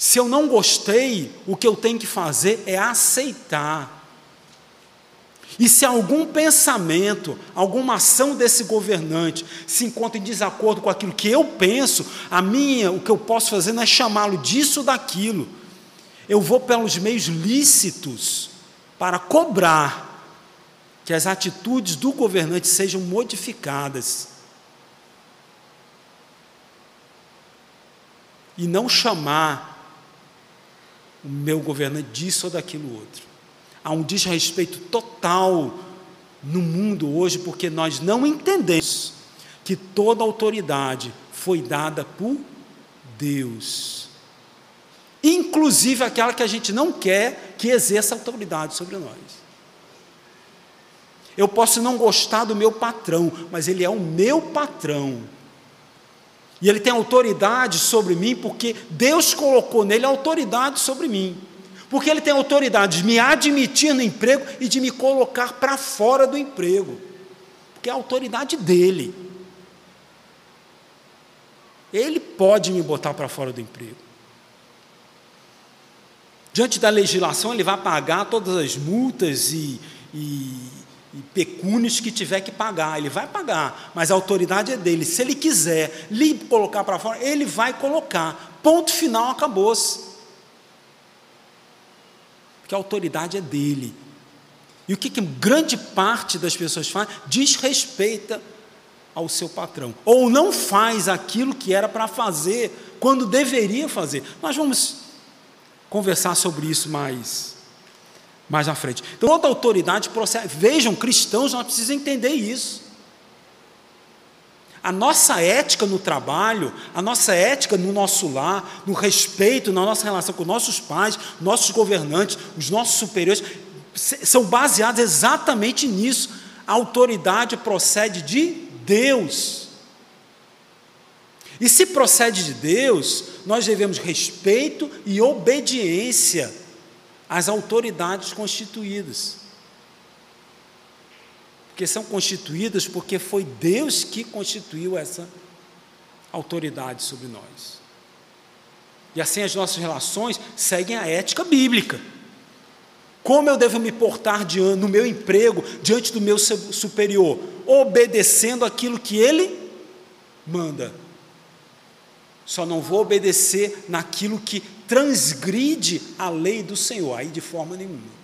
Se eu não gostei, o que eu tenho que fazer é aceitar. E se algum pensamento, alguma ação desse governante se encontra em desacordo com aquilo que eu penso, a minha, o que eu posso fazer não é chamá-lo disso daquilo. Eu vou pelos meios lícitos para cobrar que as atitudes do governante sejam modificadas. E não chamar o meu governante disso ou daquilo outro. Há um desrespeito total no mundo hoje, porque nós não entendemos que toda autoridade foi dada por Deus. Inclusive aquela que a gente não quer que exerça autoridade sobre nós. Eu posso não gostar do meu patrão, mas ele é o meu patrão. E ele tem autoridade sobre mim porque Deus colocou nele autoridade sobre mim porque ele tem autoridade de me admitir no emprego e de me colocar para fora do emprego, porque é a autoridade dele. Ele pode me botar para fora do emprego. Diante da legislação, ele vai pagar todas as multas e, e, e pecúnios que tiver que pagar. Ele vai pagar, mas a autoridade é dele. Se ele quiser lhe colocar para fora, ele vai colocar. Ponto final, acabou-se que a autoridade é dele. E o que, que grande parte das pessoas faz? Desrespeita ao seu patrão, ou não faz aquilo que era para fazer, quando deveria fazer. Nós vamos conversar sobre isso mais, mais à frente. Então, toda autoridade procede. Vejam, cristãos, nós precisamos entender isso. A nossa ética no trabalho, a nossa ética no nosso lar, no respeito, na nossa relação com nossos pais, nossos governantes, os nossos superiores, são baseados exatamente nisso. A autoridade procede de Deus. E se procede de Deus, nós devemos respeito e obediência às autoridades constituídas porque são constituídas porque foi Deus que constituiu essa autoridade sobre nós. E assim as nossas relações seguem a ética bíblica. Como eu devo me portar diante, no meu emprego, diante do meu superior? Obedecendo aquilo que ele manda. Só não vou obedecer naquilo que transgride a lei do Senhor, aí de forma nenhuma.